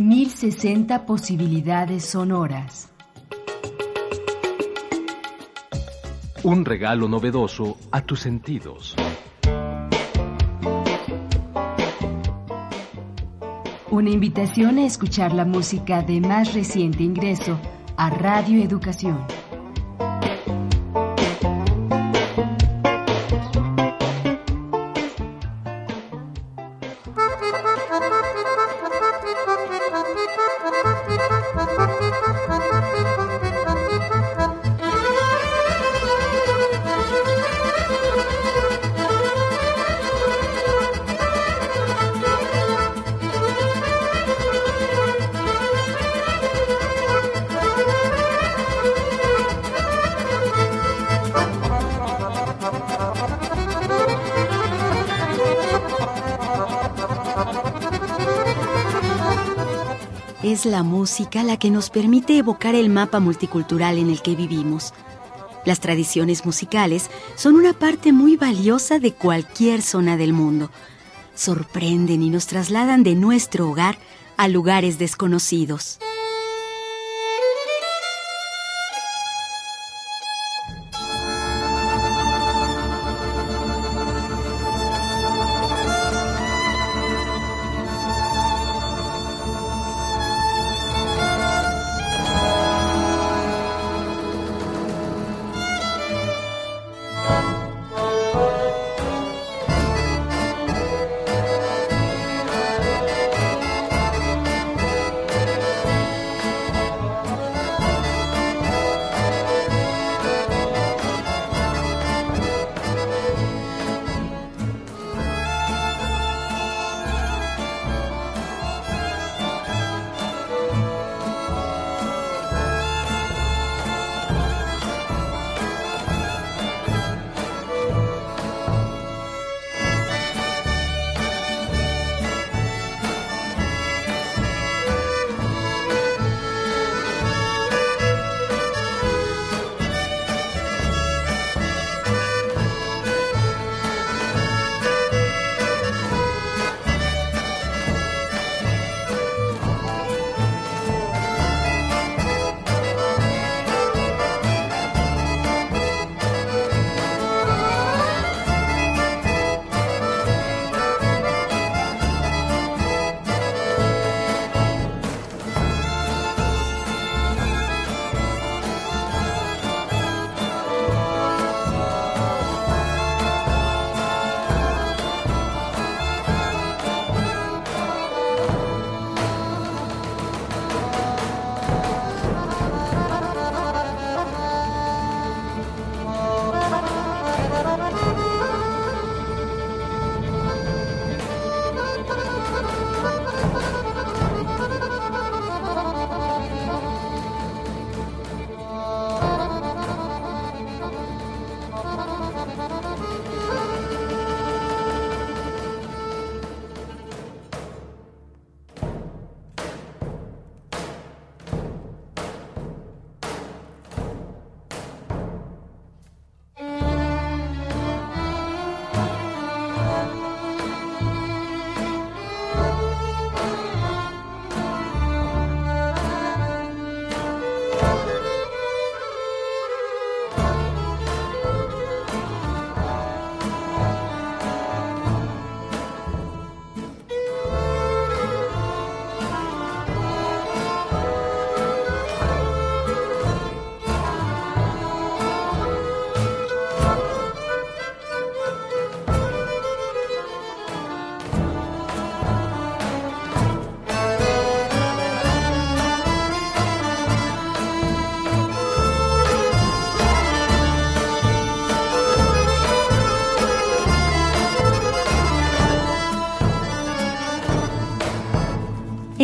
1060 posibilidades sonoras. Un regalo novedoso a tus sentidos. Una invitación a escuchar la música de más reciente ingreso a Radio Educación. Es la música la que nos permite evocar el mapa multicultural en el que vivimos. Las tradiciones musicales son una parte muy valiosa de cualquier zona del mundo. Sorprenden y nos trasladan de nuestro hogar a lugares desconocidos.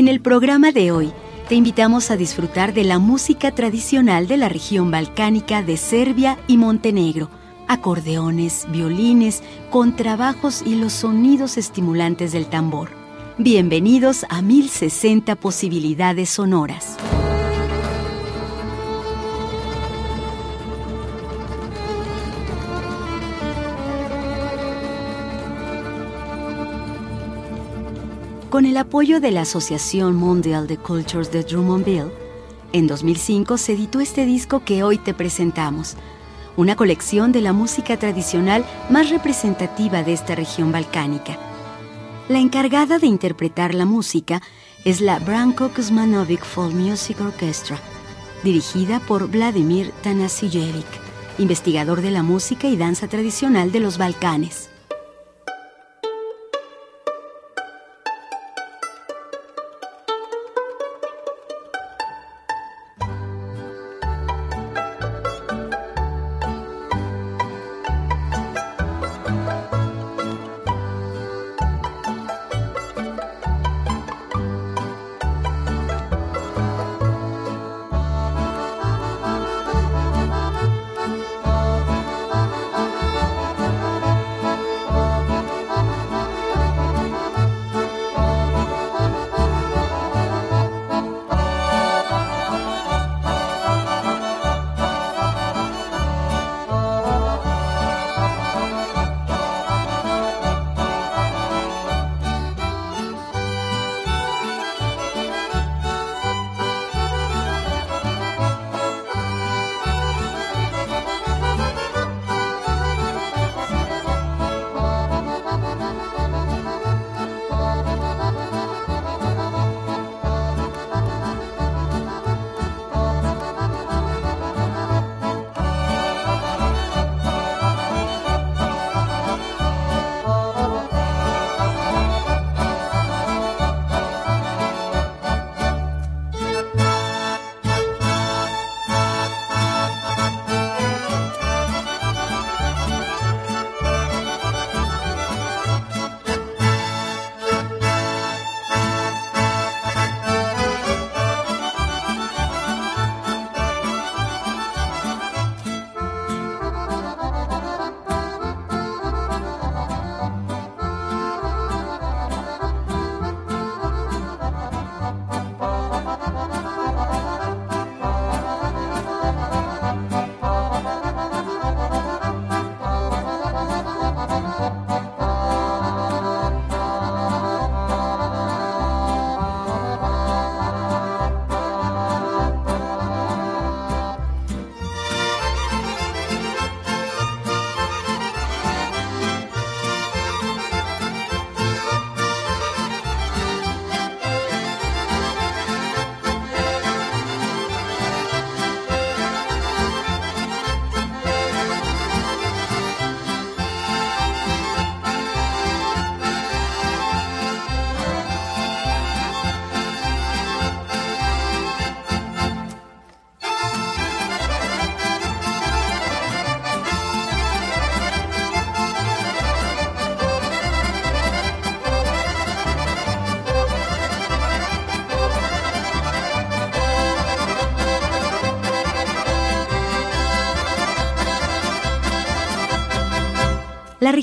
En el programa de hoy te invitamos a disfrutar de la música tradicional de la región balcánica de Serbia y Montenegro, acordeones, violines, contrabajos y los sonidos estimulantes del tambor. Bienvenidos a 1060 posibilidades sonoras. Con el apoyo de la Asociación Mondial de Cultures de Drummondville, en 2005 se editó este disco que hoy te presentamos, una colección de la música tradicional más representativa de esta región balcánica. La encargada de interpretar la música es la Branko Kuzmanovic Folk Music Orchestra, dirigida por Vladimir Tanasijevic, investigador de la música y danza tradicional de los Balcanes.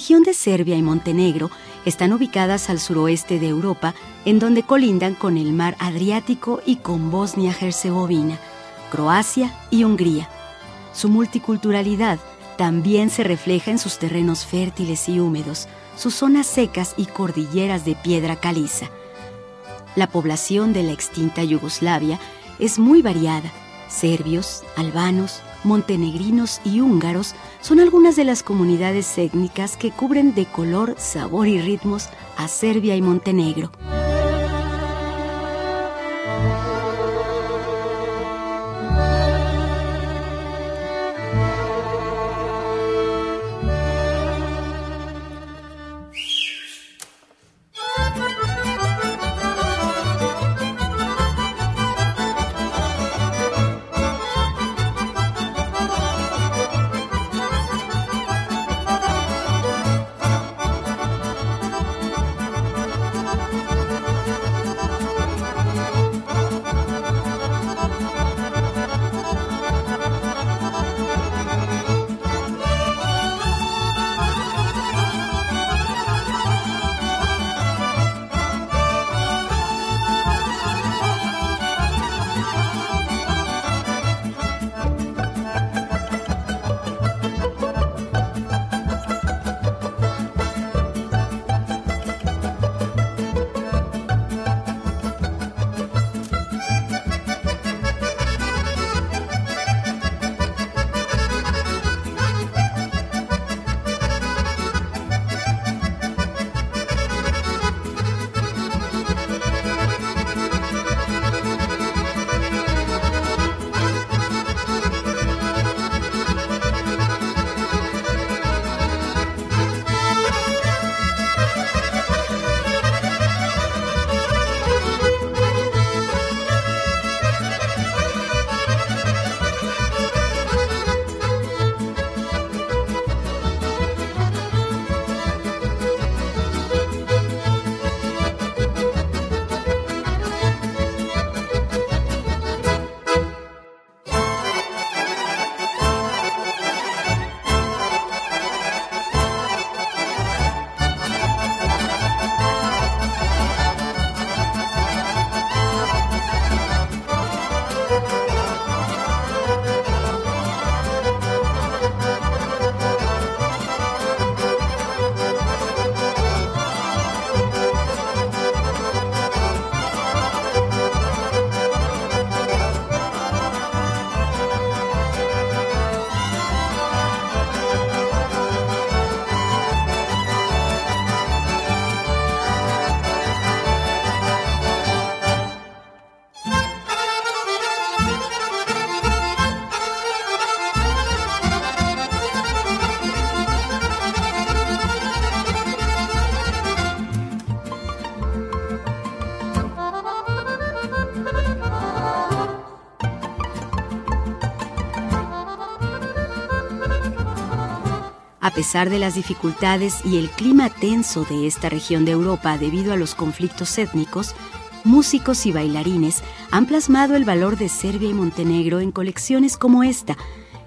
Región de Serbia y Montenegro están ubicadas al suroeste de Europa, en donde colindan con el mar Adriático y con Bosnia-Herzegovina, Croacia y Hungría. Su multiculturalidad también se refleja en sus terrenos fértiles y húmedos, sus zonas secas y cordilleras de piedra caliza. La población de la extinta Yugoslavia es muy variada. Serbios, albanos, montenegrinos y húngaros son algunas de las comunidades étnicas que cubren de color, sabor y ritmos a Serbia y Montenegro. Pesar de las dificultades y el clima tenso de esta región de Europa debido a los conflictos étnicos, músicos y bailarines han plasmado el valor de Serbia y Montenegro en colecciones como esta,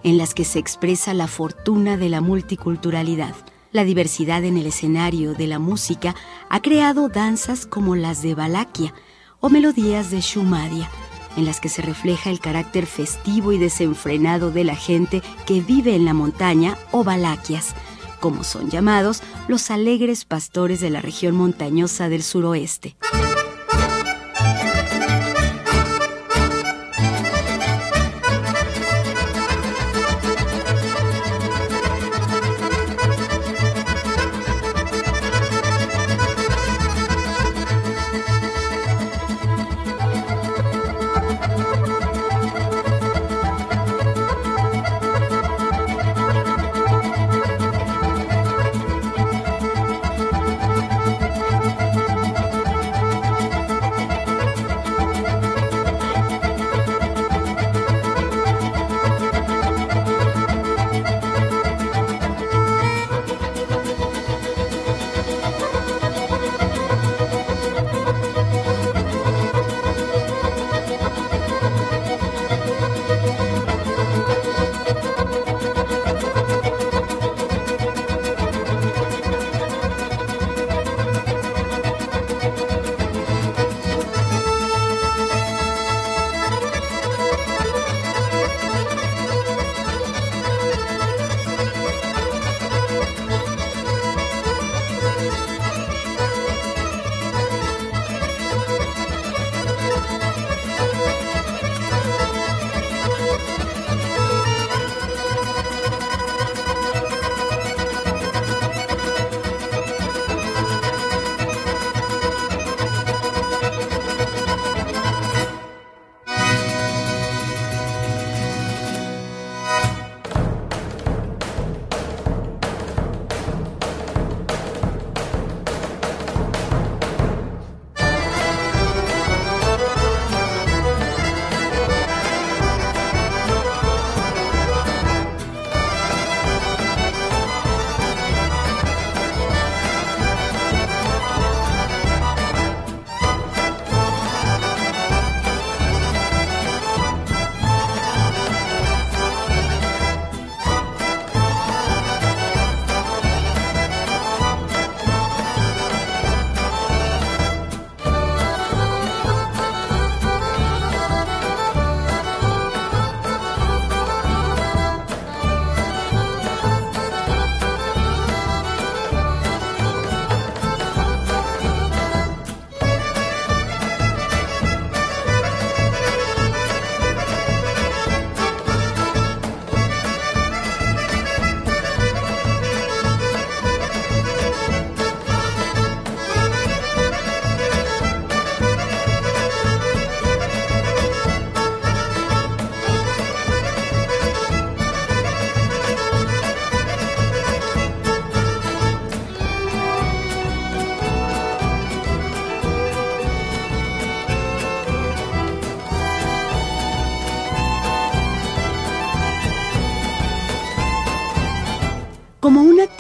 en las que se expresa la fortuna de la multiculturalidad. La diversidad en el escenario de la música ha creado danzas como las de Valaquia o melodías de Shumadia, en las que se refleja el carácter festivo y desenfrenado de la gente que vive en la montaña o Valaquias, como son llamados los alegres pastores de la región montañosa del suroeste.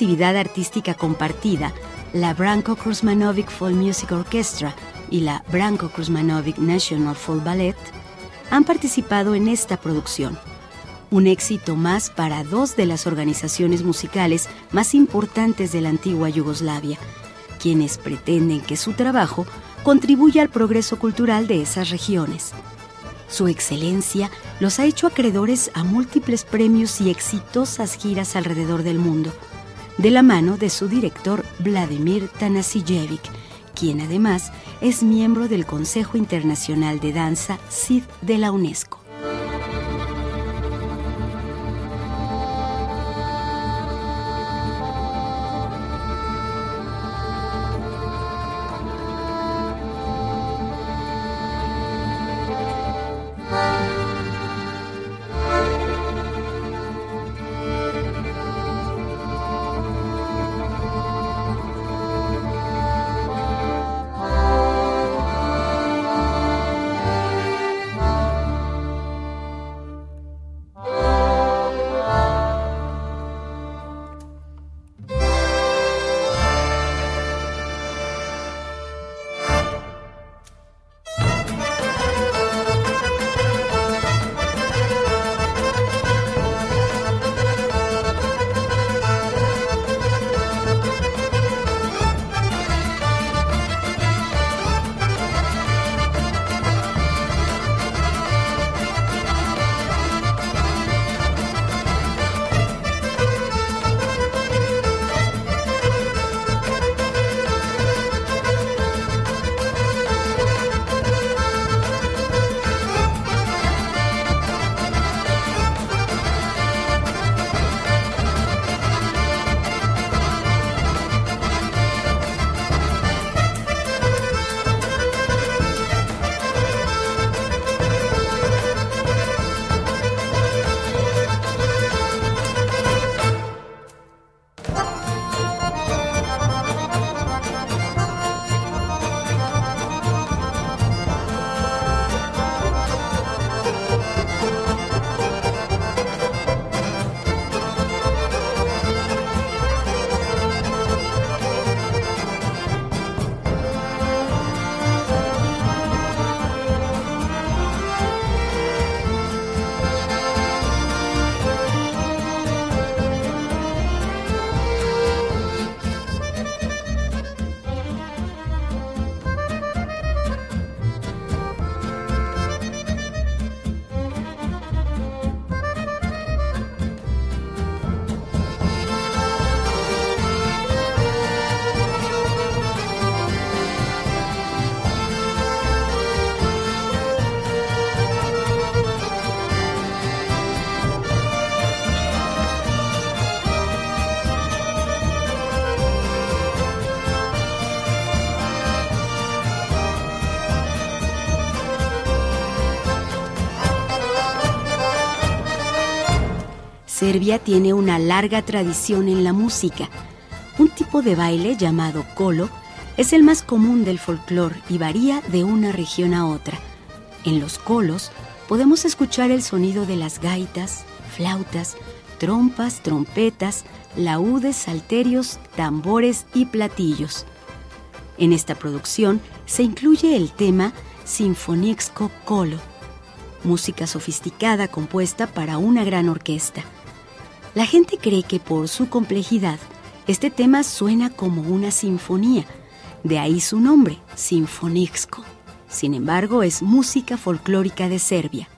Actividad artística compartida, la Branko Kruzmanovic Folk Music Orchestra y la Branko Kruzmanovic National Folk Ballet han participado en esta producción. Un éxito más para dos de las organizaciones musicales más importantes de la antigua Yugoslavia, quienes pretenden que su trabajo contribuya al progreso cultural de esas regiones. Su excelencia los ha hecho acreedores a múltiples premios y exitosas giras alrededor del mundo de la mano de su director Vladimir Tanasijevic, quien además es miembro del Consejo Internacional de Danza CID de la UNESCO. Serbia tiene una larga tradición en la música. Un tipo de baile llamado kolo es el más común del folclore y varía de una región a otra. En los colos podemos escuchar el sonido de las gaitas, flautas, trompas, trompetas, laúdes, salterios, tambores y platillos. En esta producción se incluye el tema Sinfonixco Colo, música sofisticada compuesta para una gran orquesta. La gente cree que por su complejidad, este tema suena como una sinfonía, de ahí su nombre, Sinfonixco. Sin embargo, es música folclórica de Serbia.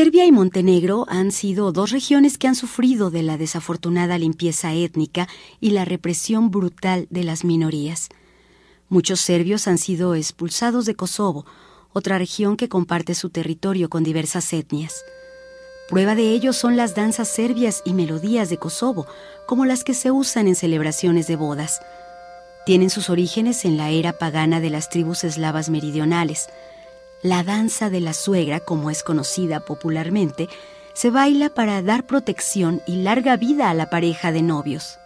Serbia y Montenegro han sido dos regiones que han sufrido de la desafortunada limpieza étnica y la represión brutal de las minorías. Muchos serbios han sido expulsados de Kosovo, otra región que comparte su territorio con diversas etnias. Prueba de ello son las danzas serbias y melodías de Kosovo, como las que se usan en celebraciones de bodas. Tienen sus orígenes en la era pagana de las tribus eslavas meridionales, la danza de la suegra, como es conocida popularmente, se baila para dar protección y larga vida a la pareja de novios.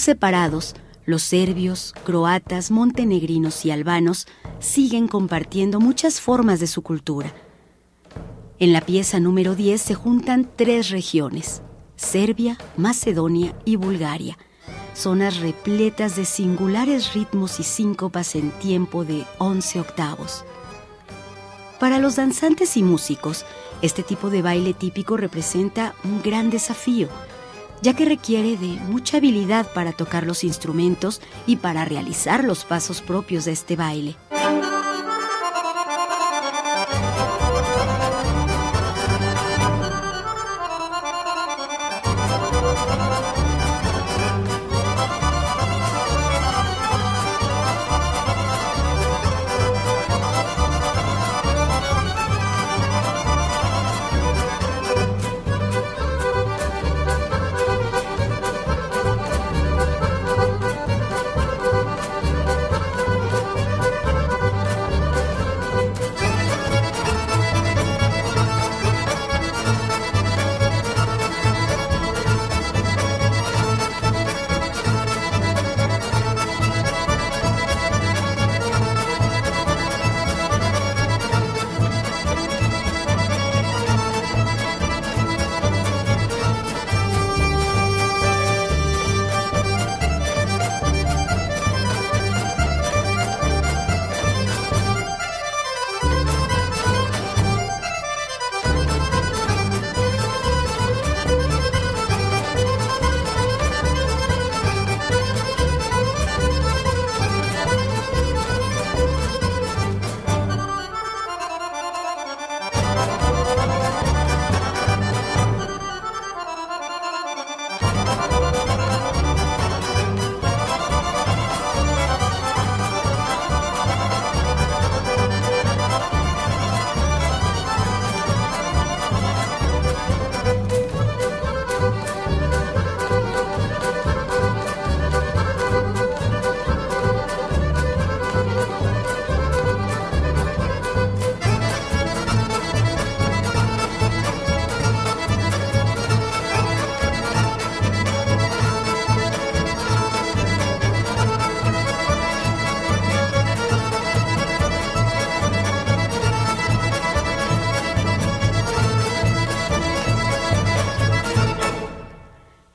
Separados, los serbios, croatas, montenegrinos y albanos siguen compartiendo muchas formas de su cultura. En la pieza número 10 se juntan tres regiones, Serbia, Macedonia y Bulgaria, zonas repletas de singulares ritmos y síncopas en tiempo de 11 octavos. Para los danzantes y músicos, este tipo de baile típico representa un gran desafío, ya que requiere de mucha habilidad para tocar los instrumentos y para realizar los pasos propios de este baile.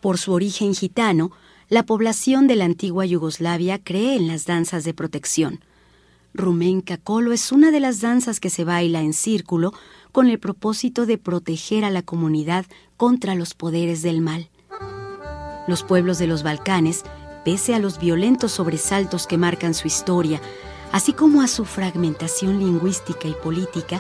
Por su origen gitano, la población de la antigua Yugoslavia cree en las danzas de protección. Rumenka Kolo es una de las danzas que se baila en círculo con el propósito de proteger a la comunidad contra los poderes del mal. Los pueblos de los Balcanes, pese a los violentos sobresaltos que marcan su historia, así como a su fragmentación lingüística y política,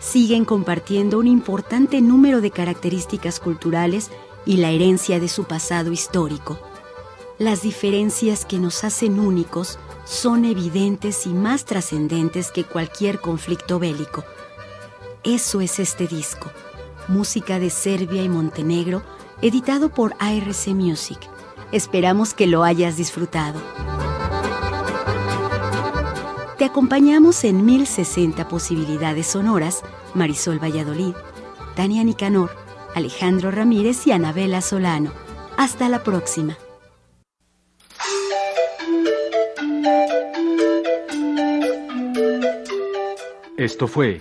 siguen compartiendo un importante número de características culturales y la herencia de su pasado histórico. Las diferencias que nos hacen únicos son evidentes y más trascendentes que cualquier conflicto bélico. Eso es este disco, música de Serbia y Montenegro, editado por ARC Music. Esperamos que lo hayas disfrutado. Te acompañamos en 1060 posibilidades sonoras, Marisol Valladolid, Tania Nicanor, Alejandro Ramírez y Anabela Solano. Hasta la próxima. Esto fue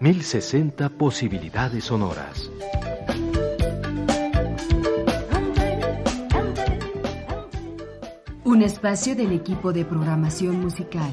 1060 posibilidades sonoras. Un espacio del equipo de programación musical.